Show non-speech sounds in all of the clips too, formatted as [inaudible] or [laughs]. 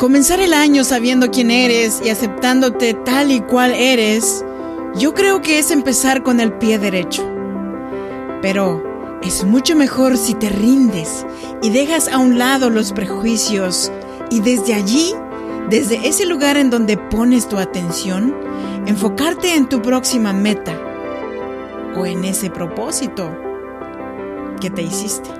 Comenzar el año sabiendo quién eres y aceptándote tal y cual eres, yo creo que es empezar con el pie derecho. Pero es mucho mejor si te rindes y dejas a un lado los prejuicios y desde allí, desde ese lugar en donde pones tu atención, enfocarte en tu próxima meta o en ese propósito que te hiciste.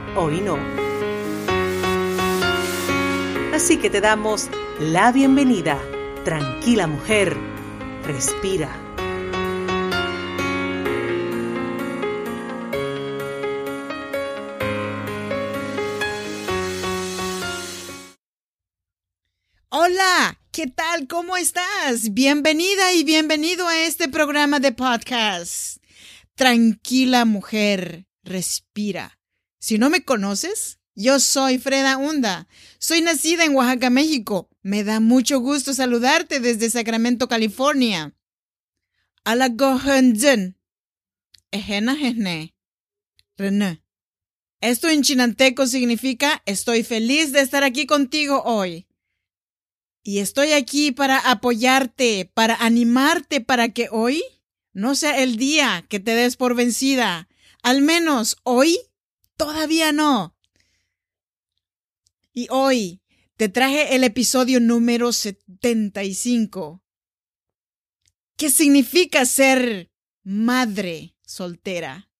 hoy no. Así que te damos la bienvenida. Tranquila mujer, respira. Hola, ¿qué tal? ¿Cómo estás? Bienvenida y bienvenido a este programa de podcast. Tranquila mujer, respira. Si no me conoces, yo soy Freda Hunda. Soy nacida en Oaxaca, México. Me da mucho gusto saludarte desde Sacramento, California. Esto en chinanteco significa estoy feliz de estar aquí contigo hoy. Y estoy aquí para apoyarte, para animarte para que hoy no sea el día que te des por vencida. Al menos hoy todavía no. Y hoy te traje el episodio número 75. ¿Qué significa ser madre soltera?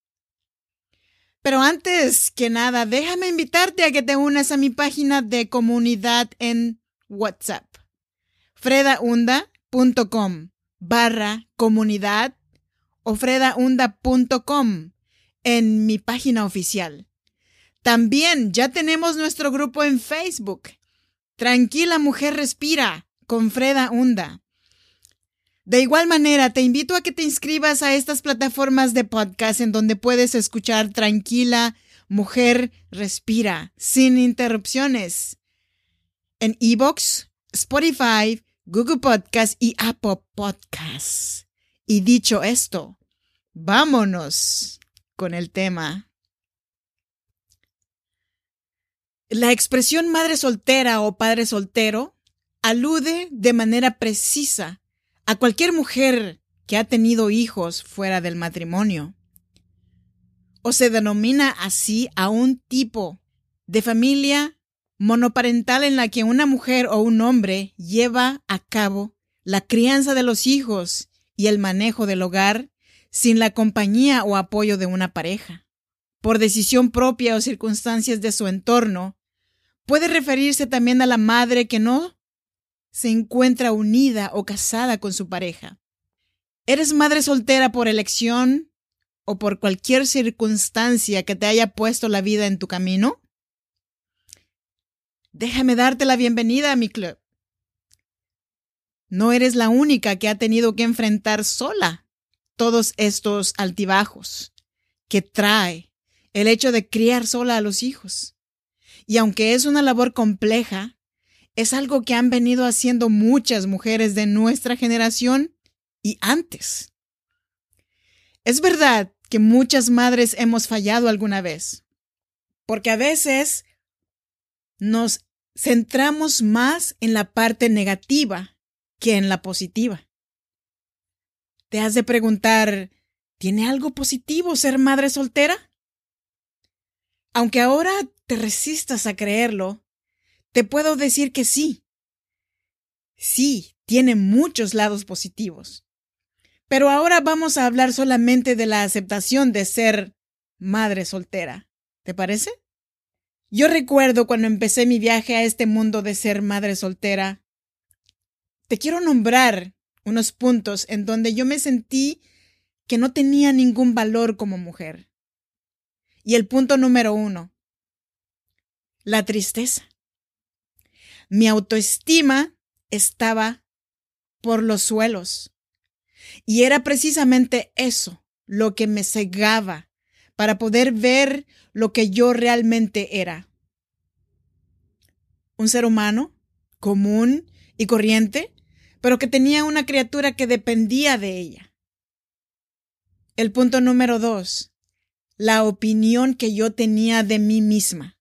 Pero antes que nada, déjame invitarte a que te unas a mi página de comunidad en WhatsApp. fredaunda.com barra comunidad o fredaunda.com en mi página oficial. También ya tenemos nuestro grupo en Facebook. Tranquila Mujer Respira con Freda Hunda. De igual manera, te invito a que te inscribas a estas plataformas de podcast en donde puedes escuchar Tranquila Mujer Respira sin interrupciones. En Evox, Spotify, Google Podcast y Apple Podcasts. Y dicho esto, vámonos con el tema. La expresión madre soltera o padre soltero alude de manera precisa a cualquier mujer que ha tenido hijos fuera del matrimonio. O se denomina así a un tipo de familia monoparental en la que una mujer o un hombre lleva a cabo la crianza de los hijos y el manejo del hogar sin la compañía o apoyo de una pareja. Por decisión propia o circunstancias de su entorno, Puede referirse también a la madre que no se encuentra unida o casada con su pareja. ¿Eres madre soltera por elección o por cualquier circunstancia que te haya puesto la vida en tu camino? Déjame darte la bienvenida a mi club. No eres la única que ha tenido que enfrentar sola todos estos altibajos que trae el hecho de criar sola a los hijos. Y aunque es una labor compleja, es algo que han venido haciendo muchas mujeres de nuestra generación y antes. Es verdad que muchas madres hemos fallado alguna vez, porque a veces nos centramos más en la parte negativa que en la positiva. Te has de preguntar, ¿tiene algo positivo ser madre soltera? Aunque ahora te resistas a creerlo, te puedo decir que sí. Sí, tiene muchos lados positivos. Pero ahora vamos a hablar solamente de la aceptación de ser madre soltera. ¿Te parece? Yo recuerdo cuando empecé mi viaje a este mundo de ser madre soltera. Te quiero nombrar unos puntos en donde yo me sentí que no tenía ningún valor como mujer. Y el punto número uno, la tristeza. Mi autoestima estaba por los suelos. Y era precisamente eso lo que me cegaba para poder ver lo que yo realmente era. Un ser humano común y corriente, pero que tenía una criatura que dependía de ella. El punto número dos, la opinión que yo tenía de mí misma.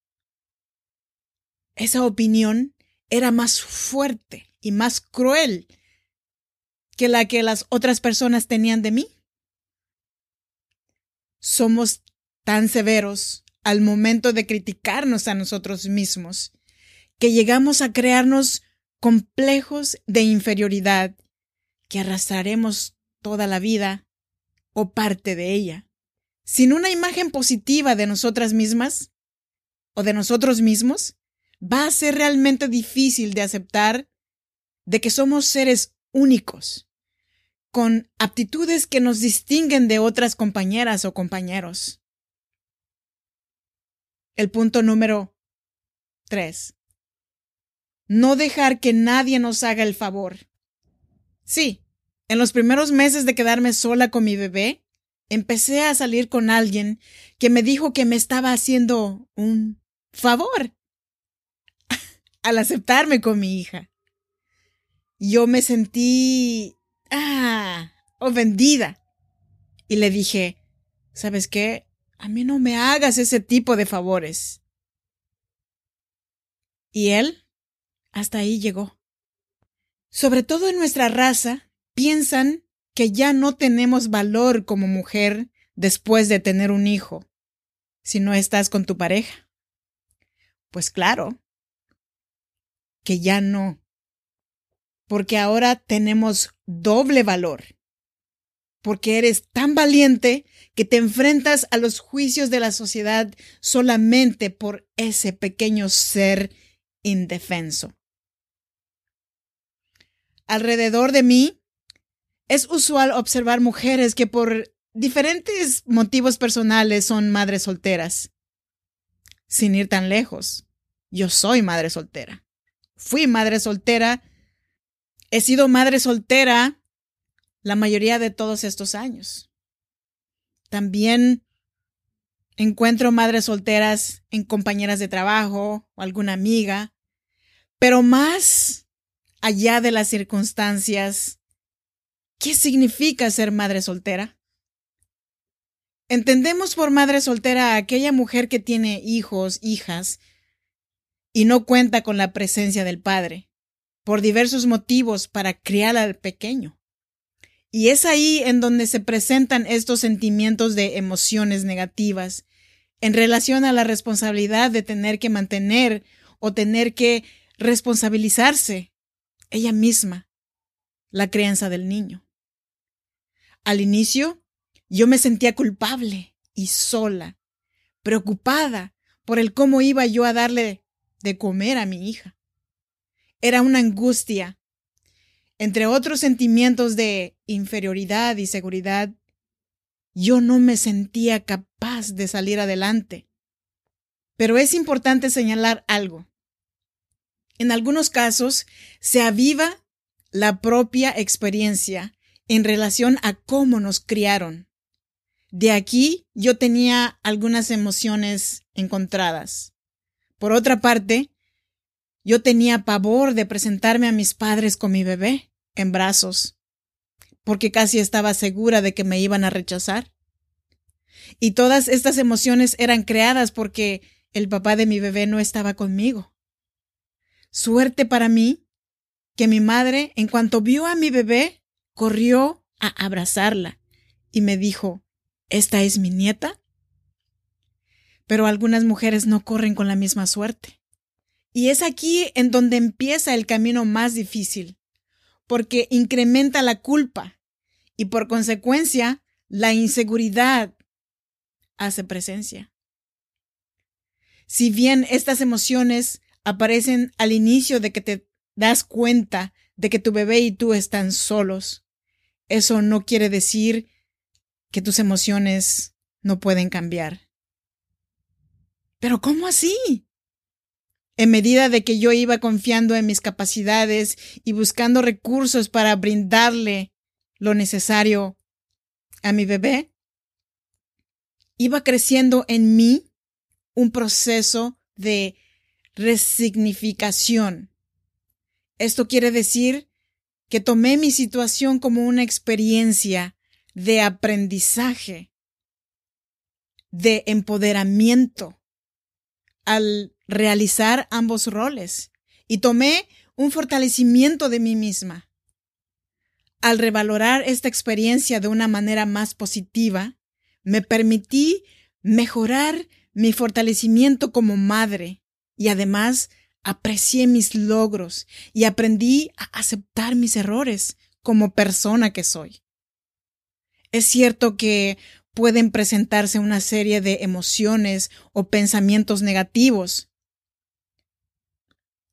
Esa opinión era más fuerte y más cruel que la que las otras personas tenían de mí. Somos tan severos al momento de criticarnos a nosotros mismos que llegamos a crearnos complejos de inferioridad que arrastraremos toda la vida o parte de ella. Sin una imagen positiva de nosotras mismas o de nosotros mismos, va a ser realmente difícil de aceptar de que somos seres únicos, con aptitudes que nos distinguen de otras compañeras o compañeros. El punto número tres. No dejar que nadie nos haga el favor. Sí, en los primeros meses de quedarme sola con mi bebé, empecé a salir con alguien que me dijo que me estaba haciendo un favor [laughs] al aceptarme con mi hija. Yo me sentí, ah, ofendida. Y le dije, ¿sabes qué? A mí no me hagas ese tipo de favores. Y él, hasta ahí llegó. Sobre todo en nuestra raza, piensan que ya no tenemos valor como mujer después de tener un hijo, si no estás con tu pareja. Pues claro, que ya no. Porque ahora tenemos doble valor. Porque eres tan valiente que te enfrentas a los juicios de la sociedad solamente por ese pequeño ser indefenso. Alrededor de mí es usual observar mujeres que por diferentes motivos personales son madres solteras. Sin ir tan lejos, yo soy madre soltera fui madre soltera, he sido madre soltera la mayoría de todos estos años. También encuentro madres solteras en compañeras de trabajo o alguna amiga, pero más allá de las circunstancias, ¿qué significa ser madre soltera? Entendemos por madre soltera a aquella mujer que tiene hijos, hijas, y no cuenta con la presencia del Padre, por diversos motivos para criar al pequeño. Y es ahí en donde se presentan estos sentimientos de emociones negativas en relación a la responsabilidad de tener que mantener o tener que responsabilizarse ella misma la crianza del niño. Al inicio, yo me sentía culpable y sola, preocupada por el cómo iba yo a darle de comer a mi hija. Era una angustia. Entre otros sentimientos de inferioridad y seguridad, yo no me sentía capaz de salir adelante. Pero es importante señalar algo. En algunos casos se aviva la propia experiencia en relación a cómo nos criaron. De aquí yo tenía algunas emociones encontradas. Por otra parte, yo tenía pavor de presentarme a mis padres con mi bebé en brazos, porque casi estaba segura de que me iban a rechazar. Y todas estas emociones eran creadas porque el papá de mi bebé no estaba conmigo. Suerte para mí que mi madre, en cuanto vio a mi bebé, corrió a abrazarla y me dijo, ¿Esta es mi nieta? pero algunas mujeres no corren con la misma suerte. Y es aquí en donde empieza el camino más difícil, porque incrementa la culpa y por consecuencia la inseguridad hace presencia. Si bien estas emociones aparecen al inicio de que te das cuenta de que tu bebé y tú están solos, eso no quiere decir que tus emociones no pueden cambiar. Pero ¿cómo así? En medida de que yo iba confiando en mis capacidades y buscando recursos para brindarle lo necesario a mi bebé, iba creciendo en mí un proceso de resignificación. Esto quiere decir que tomé mi situación como una experiencia de aprendizaje, de empoderamiento al realizar ambos roles y tomé un fortalecimiento de mí misma. Al revalorar esta experiencia de una manera más positiva, me permití mejorar mi fortalecimiento como madre y además aprecié mis logros y aprendí a aceptar mis errores como persona que soy. Es cierto que pueden presentarse una serie de emociones o pensamientos negativos.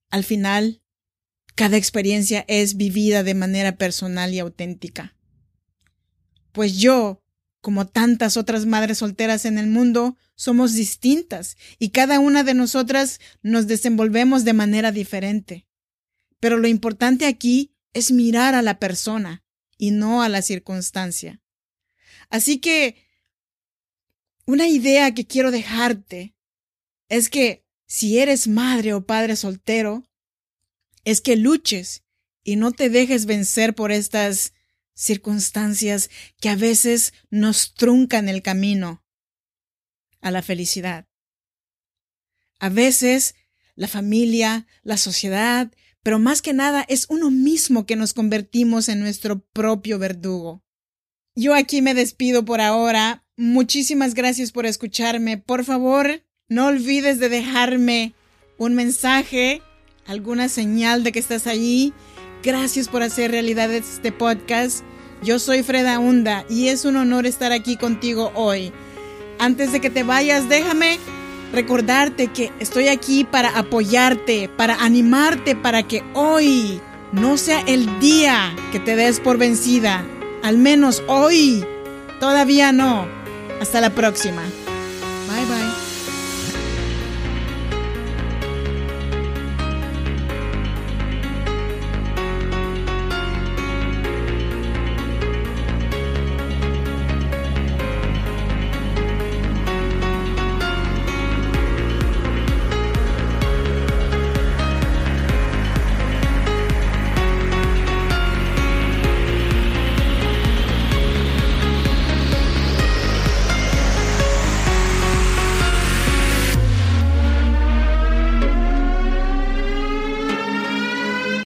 Al final, cada experiencia es vivida de manera personal y auténtica. Pues yo, como tantas otras madres solteras en el mundo, somos distintas y cada una de nosotras nos desenvolvemos de manera diferente. Pero lo importante aquí es mirar a la persona y no a la circunstancia. Así que una idea que quiero dejarte es que si eres madre o padre soltero, es que luches y no te dejes vencer por estas circunstancias que a veces nos truncan el camino a la felicidad. A veces la familia, la sociedad, pero más que nada es uno mismo que nos convertimos en nuestro propio verdugo. Yo aquí me despido por ahora. Muchísimas gracias por escucharme. Por favor, no olvides de dejarme un mensaje, alguna señal de que estás allí. Gracias por hacer realidad este podcast. Yo soy Freda Hunda y es un honor estar aquí contigo hoy. Antes de que te vayas, déjame recordarte que estoy aquí para apoyarte, para animarte, para que hoy no sea el día que te des por vencida al menos hoy. Todavía no. Hasta la próxima.